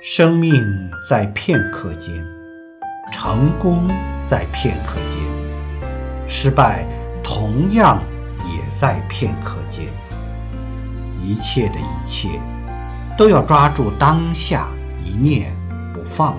生命在片刻间成功在片刻间失败同样也在片刻间。一切的一切都要抓住当下一念不放。